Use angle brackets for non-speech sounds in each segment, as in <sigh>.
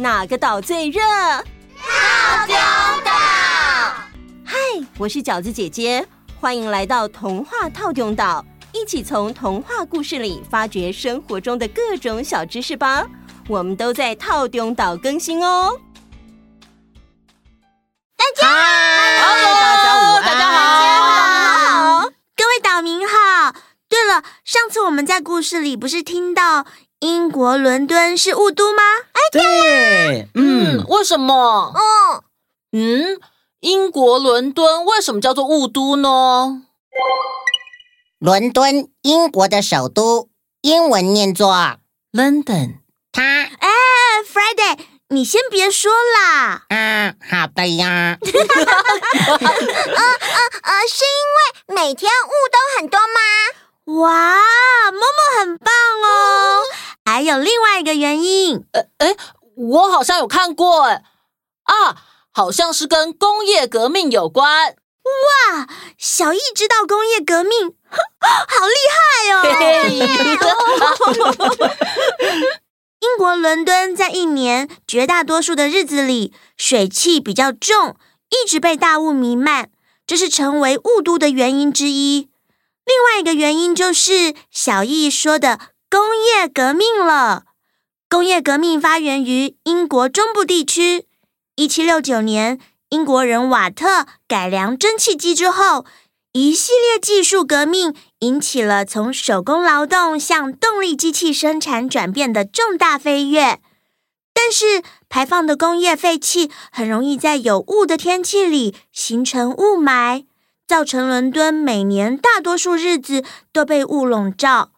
哪个岛最热？套丁岛。嗨，我是饺子姐姐，欢迎来到童话套丁岛，一起从童话故事里发掘生活中的各种小知识吧。我们都在套丁岛更新哦。们在故事里不是听到英国伦敦是雾都吗？哎，对，嗯，为什么？嗯嗯，英国伦敦为什么叫做雾都呢？伦敦，英国的首都，英文念作 London。它，哎，Friday，你先别说啦。啊，好的呀。<laughs> 呃呃呃，是因为每天雾都很多吗？哇，默默很棒哦！还有另外一个原因，呃，哎，我好像有看过，哎，啊，好像是跟工业革命有关。哇，小易知道工业革命，<laughs> 好厉害哦！<laughs> 英国伦敦在一年绝大多数的日子里，水汽比较重，一直被大雾弥漫，这是成为雾都的原因之一。另外一个原因就是小易说的工业革命了。工业革命发源于英国中部地区。一七六九年，英国人瓦特改良蒸汽机之后，一系列技术革命引起了从手工劳动向动力机器生产转变的重大飞跃。但是，排放的工业废气很容易在有雾的天气里形成雾霾。造成伦敦每年大多数日子都被雾笼罩。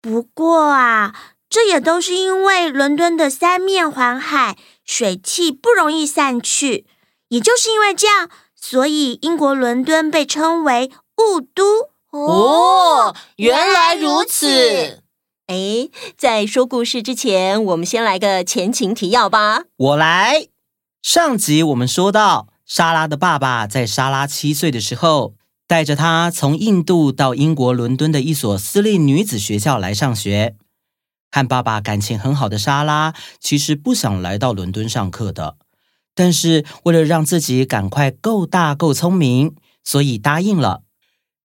不过啊，这也都是因为伦敦的三面环海，水汽不容易散去。也就是因为这样，所以英国伦敦被称为雾都。哦，原来如此。哎，在说故事之前，我们先来个前情提要吧。我来。上集我们说到。莎拉的爸爸在莎拉七岁的时候，带着她从印度到英国伦敦的一所私立女子学校来上学。和爸爸感情很好的莎拉，其实不想来到伦敦上课的，但是为了让自己赶快够大够聪明，所以答应了。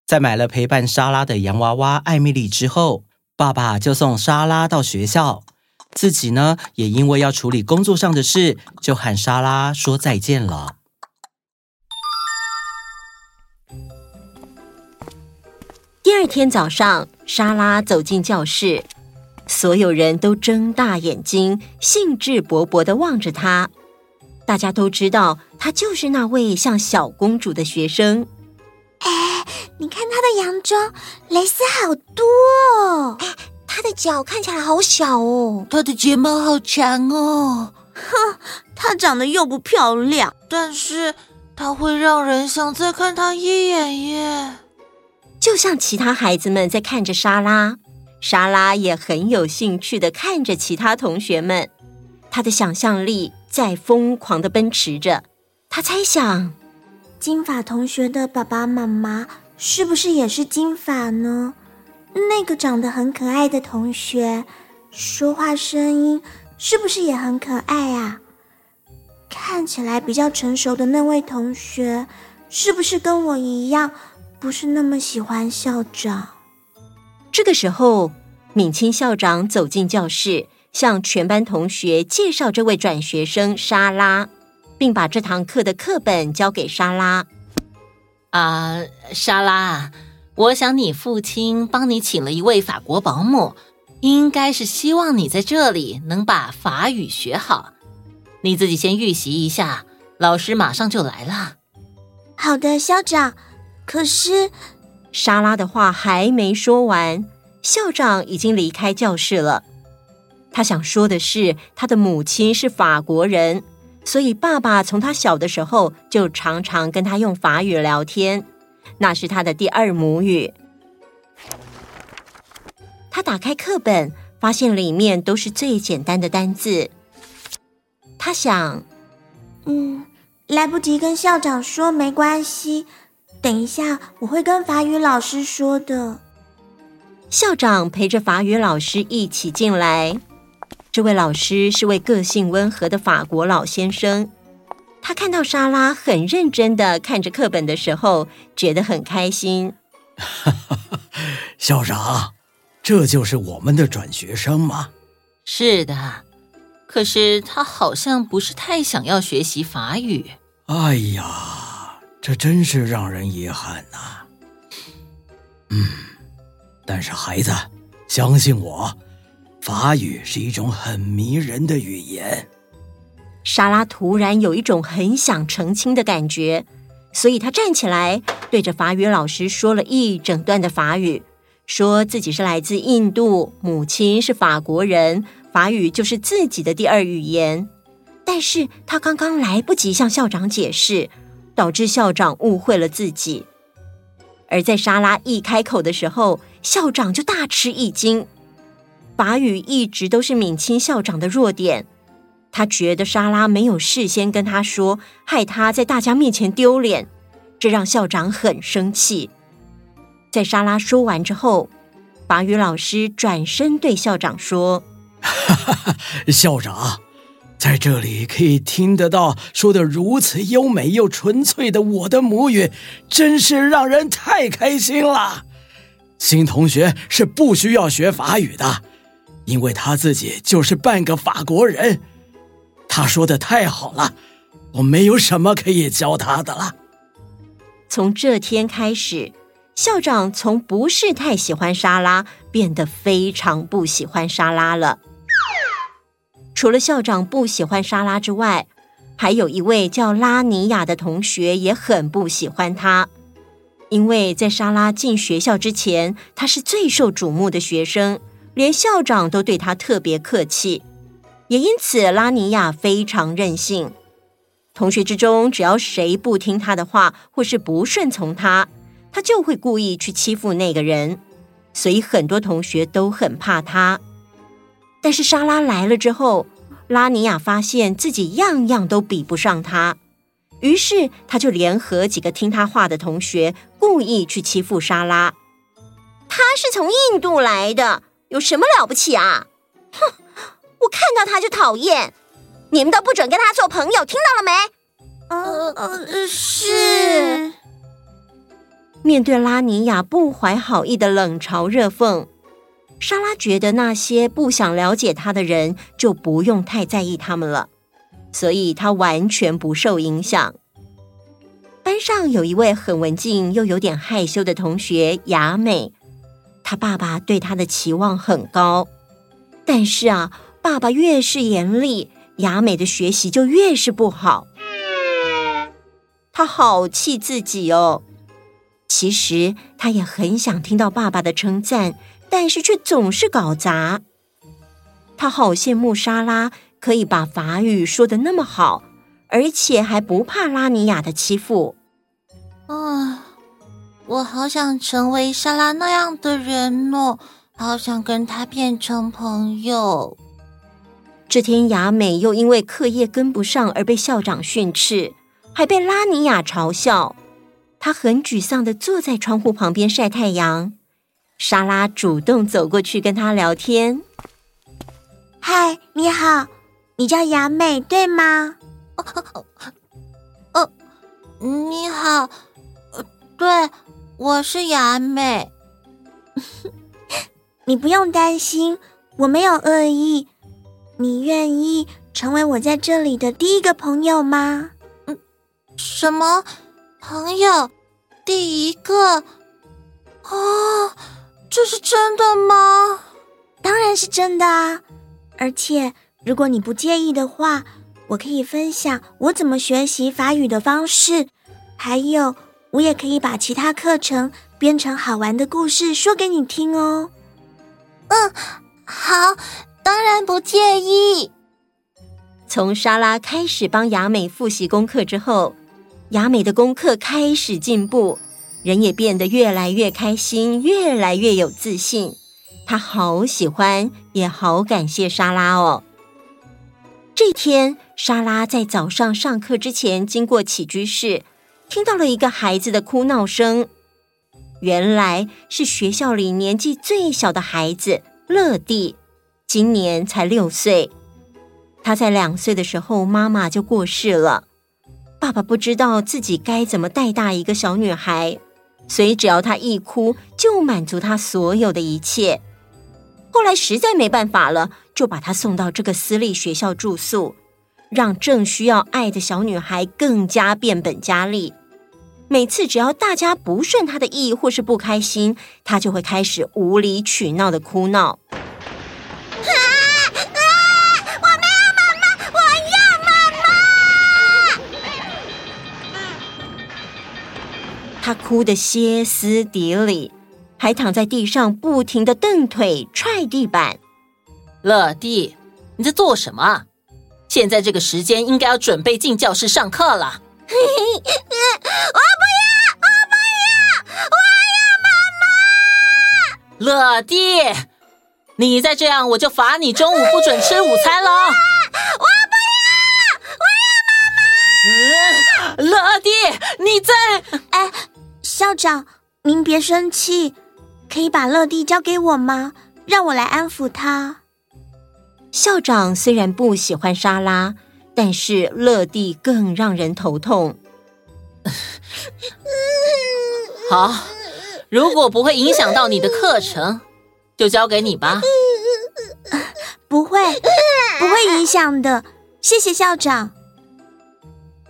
在买了陪伴莎拉的洋娃娃艾米丽之后，爸爸就送莎拉到学校，自己呢，也因为要处理工作上的事，就和莎拉说再见了。第二天早上，莎拉走进教室，所有人都睁大眼睛，兴致勃勃地望着她。大家都知道，她就是那位像小公主的学生。哎，你看她的洋装，蕾丝好多哦！哎，她的脚看起来好小哦，她的睫毛好长哦。哼，她长得又不漂亮，但是她会让人想再看她一眼耶。就像其他孩子们在看着莎拉，莎拉也很有兴趣地看着其他同学们。她的想象力在疯狂地奔驰着。她猜想，金发同学的爸爸妈妈是不是也是金发呢？那个长得很可爱的同学，说话声音是不是也很可爱啊？看起来比较成熟的那位同学，是不是跟我一样？不是那么喜欢校长。这个时候，敏清校长走进教室，向全班同学介绍这位转学生莎拉，并把这堂课的课本交给莎拉。啊、呃，莎拉，我想你父亲帮你请了一位法国保姆，应该是希望你在这里能把法语学好。你自己先预习一下，老师马上就来了。好的，校长。可是，莎拉的话还没说完，校长已经离开教室了。他想说的是，他的母亲是法国人，所以爸爸从他小的时候就常常跟他用法语聊天，那是他的第二母语。他打开课本，发现里面都是最简单的单字。他想，嗯，来不及跟校长说，没关系。等一下，我会跟法语老师说的。校长陪着法语老师一起进来。这位老师是位个性温和的法国老先生。他看到莎拉很认真的看着课本的时候，觉得很开心。校长，这就是我们的转学生吗？是的，可是他好像不是太想要学习法语。哎呀，这真是让人遗憾呐、嗯，但是孩子，相信我，法语是一种很迷人的语言。莎拉突然有一种很想澄清的感觉，所以她站起来，对着法语老师说了一整段的法语，说自己是来自印度，母亲是法国人，法语就是自己的第二语言。但是她刚刚来不及向校长解释，导致校长误会了自己。而在莎拉一开口的时候，校长就大吃一惊。法语一直都是敏清校长的弱点。他觉得莎拉没有事先跟他说，害他在大家面前丢脸，这让校长很生气。在莎拉说完之后，法语老师转身对校长说：“ <laughs> 校长，在这里可以听得到说得如此优美又纯粹的我的母语，真是让人太开心了。新同学是不需要学法语的，因为他自己就是半个法国人。”他说的太好了，我没有什么可以教他的了。从这天开始，校长从不是太喜欢莎拉，变得非常不喜欢莎拉了。除了校长不喜欢莎拉之外，还有一位叫拉尼亚的同学也很不喜欢她，因为在莎拉进学校之前，她是最受瞩目的学生，连校长都对她特别客气。也因此，拉尼亚非常任性。同学之中，只要谁不听他的话，或是不顺从他，他就会故意去欺负那个人。所以，很多同学都很怕他。但是，莎拉来了之后，拉尼亚发现自己样样都比不上她，于是他就联合几个听他话的同学，故意去欺负莎拉。他是从印度来的，有什么了不起啊？哼！我看到他就讨厌，你们都不准跟他做朋友，听到了没？呃呃，是。面对拉尼亚不怀好意的冷嘲热讽，莎拉觉得那些不想了解他的人就不用太在意他们了，所以她完全不受影响。班上有一位很文静又有点害羞的同学雅美，她爸爸对她的期望很高，但是啊。爸爸越是严厉，雅美的学习就越是不好。他好气自己哦。其实他也很想听到爸爸的称赞，但是却总是搞砸。他好羡慕莎拉可以把法语说得那么好，而且还不怕拉尼亚的欺负。啊，我好想成为莎拉那样的人哦，好想跟她变成朋友。这天，雅美又因为课业跟不上而被校长训斥，还被拉尼亚嘲笑。她很沮丧地坐在窗户旁边晒太阳。莎拉主动走过去跟他聊天：“嗨，你好，你叫雅美对吗？”“哦，哦，你好，对，我是雅美。<laughs> ”“你不用担心，我没有恶意。”你愿意成为我在这里的第一个朋友吗？嗯，什么朋友？第一个？哦，这是真的吗？当然是真的啊！而且，如果你不介意的话，我可以分享我怎么学习法语的方式，还有，我也可以把其他课程编成好玩的故事说给你听哦。嗯，好。当然不介意。从莎拉开始帮雅美复习功课之后，雅美的功课开始进步，人也变得越来越开心，越来越有自信。她好喜欢，也好感谢莎拉哦。这天，莎拉在早上上课之前经过起居室，听到了一个孩子的哭闹声。原来是学校里年纪最小的孩子乐蒂。今年才六岁。他在两岁的时候，妈妈就过世了。爸爸不知道自己该怎么带大一个小女孩，所以只要她一哭，就满足她所有的一切。后来实在没办法了，就把她送到这个私立学校住宿，让正需要爱的小女孩更加变本加厉。每次只要大家不顺她的意或是不开心，她就会开始无理取闹的哭闹。他哭得歇斯底里，还躺在地上不停的蹬腿踹地板。乐蒂，你在做什么？现在这个时间应该要准备进教室上课了。<laughs> 我不要，我不要，我要妈妈。乐蒂，你再这样，我就罚你中午不准吃午餐了。我不要，我要妈妈。嗯，乐蒂，你在？哎。校长，您别生气，可以把乐蒂交给我吗？让我来安抚他。校长虽然不喜欢莎拉，但是乐蒂更让人头痛。<laughs> 好，如果不会影响到你的课程，就交给你吧。不会，不会影响的。谢谢校长。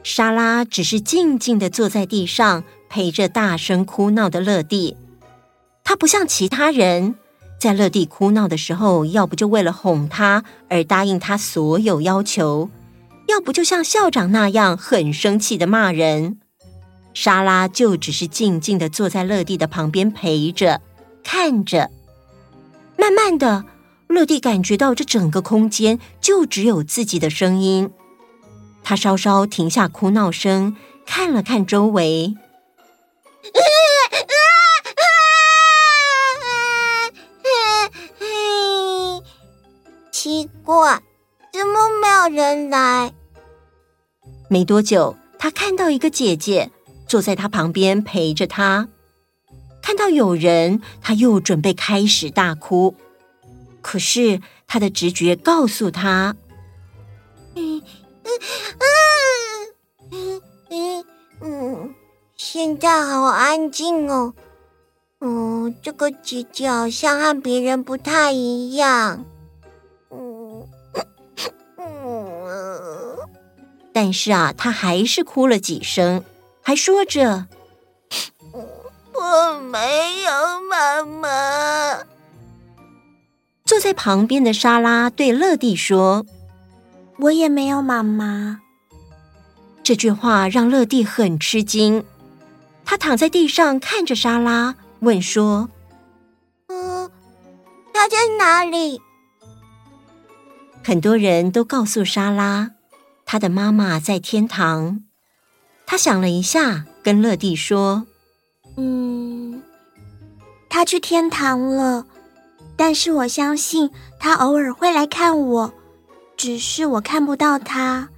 莎拉只是静静的坐在地上。陪着大声哭闹的乐蒂，他不像其他人，在乐蒂哭闹的时候，要不就为了哄他而答应他所有要求，要不就像校长那样很生气的骂人。莎拉就只是静静的坐在乐蒂的旁边陪着，看着。慢慢的，乐蒂感觉到这整个空间就只有自己的声音。他稍稍停下哭闹声，看了看周围。<laughs> 奇怪，怎么没有人来？没多久，他看到一个姐姐坐在他旁边陪着他。看到有人，他又准备开始大哭。可是他的直觉告诉他：“嗯嗯嗯嗯嗯。”现在好安静哦，嗯，这个姐姐好像和别人不太一样，嗯嗯，但是啊，她还是哭了几声，还说着：“我没有妈妈。”坐在旁边的莎拉对乐蒂说：“我也没有妈妈。”这句话让乐蒂很吃惊。他躺在地上看着莎拉，问说：“嗯，他在哪里？”很多人都告诉莎拉，他的妈妈在天堂。他想了一下，跟乐蒂说：“嗯，他去天堂了，但是我相信他偶尔会来看我，只是我看不到他。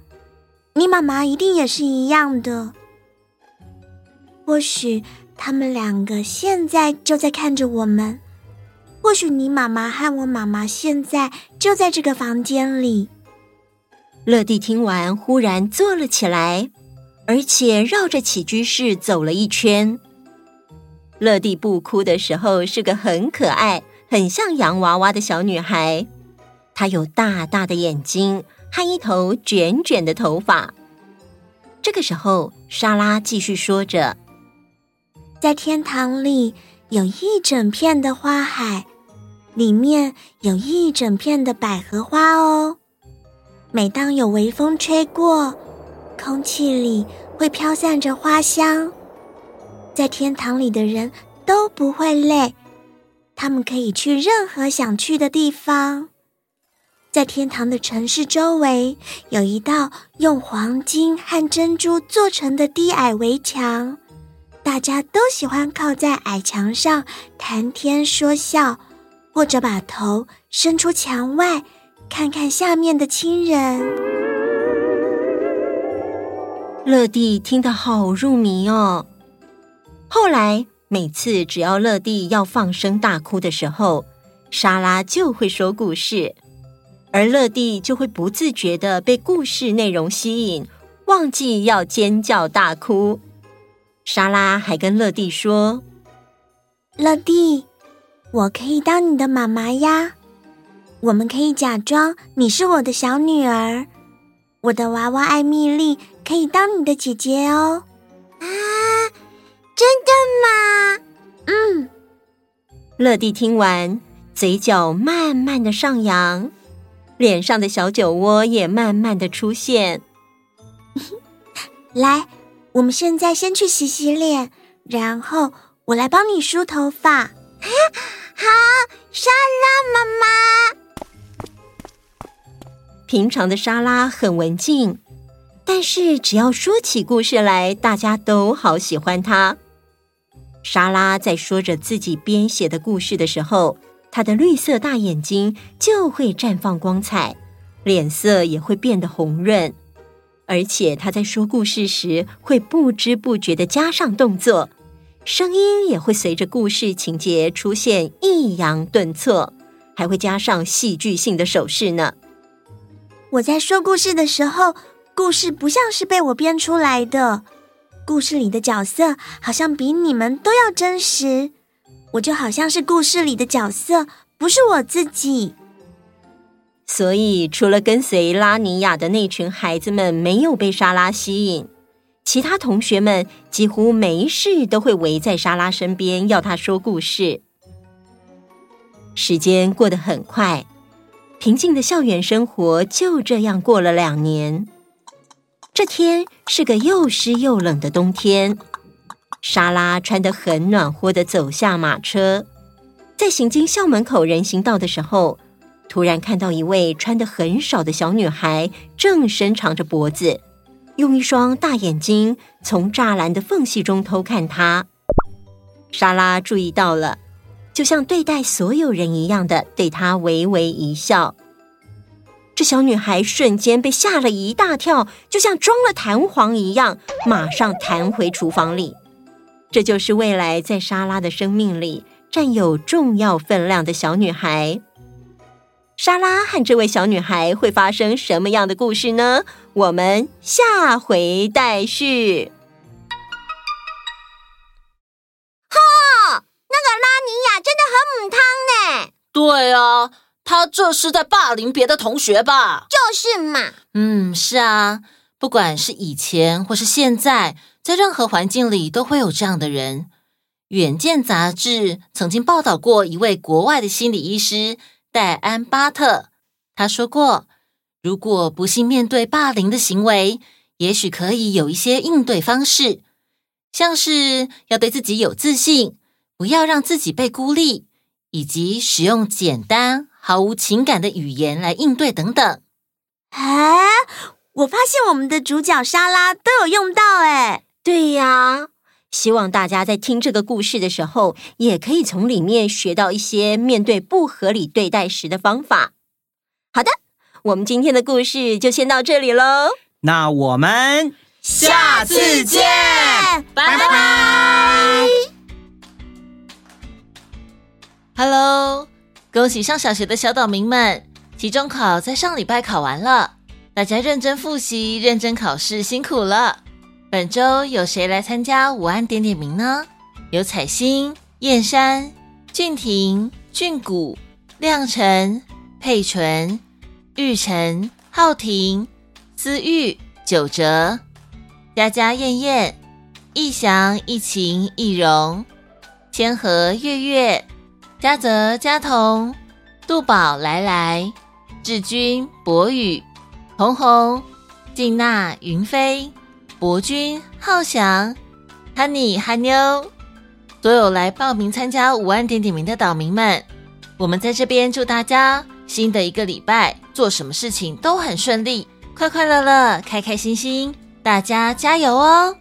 你妈妈一定也是一样的。”或许他们两个现在就在看着我们，或许你妈妈和我妈妈现在就在这个房间里。乐蒂听完，忽然坐了起来，而且绕着起居室走了一圈。乐蒂不哭的时候是个很可爱、很像洋娃娃的小女孩，她有大大的眼睛和一头卷卷的头发。这个时候，莎拉继续说着。在天堂里有一整片的花海，里面有一整片的百合花哦。每当有微风吹过，空气里会飘散着花香。在天堂里的人都不会累，他们可以去任何想去的地方。在天堂的城市周围有一道用黄金和珍珠做成的低矮围墙。大家都喜欢靠在矮墙上谈天说笑，或者把头伸出墙外，看看下面的亲人。乐蒂听得好入迷哦。后来每次只要乐蒂要放声大哭的时候，莎拉就会说故事。而乐蒂就会不自觉地被故事内容吸引，忘记要尖叫大哭。莎拉还跟乐蒂说：“乐蒂，我可以当你的妈妈呀，我们可以假装你是我的小女儿。我的娃娃艾米丽可以当你的姐姐哦。”啊，真的吗？嗯。乐蒂听完，嘴角慢慢的上扬，脸上的小酒窝也慢慢的出现。<laughs> 来，我们现在先去洗洗脸，然后我来帮你梳头发。<laughs> 啊，好，莎拉妈妈。平常的莎拉很文静，但是只要说起故事来，大家都好喜欢她。莎拉在说着自己编写的故事的时候，她的绿色大眼睛就会绽放光彩，脸色也会变得红润，而且他在说故事时会不知不觉的加上动作，声音也会随着故事情节出现抑扬顿挫，还会加上戏剧性的手势呢。我在说故事的时候，故事不像是被我编出来的。故事里的角色好像比你们都要真实，我就好像是故事里的角色，不是我自己。所以，除了跟随拉尼亚的那群孩子们没有被莎拉吸引，其他同学们几乎没事都会围在莎拉身边，要她说故事。时间过得很快，平静的校园生活就这样过了两年。这天是个又湿又冷的冬天，莎拉穿得很暖和的走下马车，在行经校门口人行道的时候，突然看到一位穿的很少的小女孩正伸长着脖子，用一双大眼睛从栅栏的缝隙中偷看她。莎拉注意到了，就像对待所有人一样的对她微微一笑。这小女孩瞬间被吓了一大跳，就像装了弹簧一样，马上弹回厨房里。这就是未来在莎拉的生命里占有重要分量的小女孩。莎拉和这位小女孩会发生什么样的故事呢？我们下回待续。哈，那个拉尼亚真的很母汤呢。对啊。他这是在霸凌别的同学吧？就是嘛。嗯，是啊，不管是以前或是现在，在任何环境里都会有这样的人。《远见》杂志曾经报道过一位国外的心理医师戴安·巴特，他说过，如果不幸面对霸凌的行为，也许可以有一些应对方式，像是要对自己有自信，不要让自己被孤立，以及使用简单。毫无情感的语言来应对等等。哎，我发现我们的主角莎拉都有用到哎。对呀，希望大家在听这个故事的时候，也可以从里面学到一些面对不合理对待时的方法。好的，我们今天的故事就先到这里喽。那我们下次见，拜拜。Hello。恭喜上小学的小岛民们，期中考在上礼拜考完了，大家认真复习、认真考试，辛苦了。本周有谁来参加午安点点名呢？有彩星、燕山、俊廷、俊谷、亮辰、佩纯、玉成、浩庭、思玉、九哲、佳佳、燕燕、逸翔、逸晴、逸荣、千和、月月。嘉泽、嘉彤、杜宝、来来、志军、博宇、红红、静娜、云飞、博君、浩翔、Honey、哈妞，所有来报名参加五万点点名的岛民们，我们在这边祝大家新的一个礼拜做什么事情都很顺利，快快乐乐，开开心心，大家加油哦！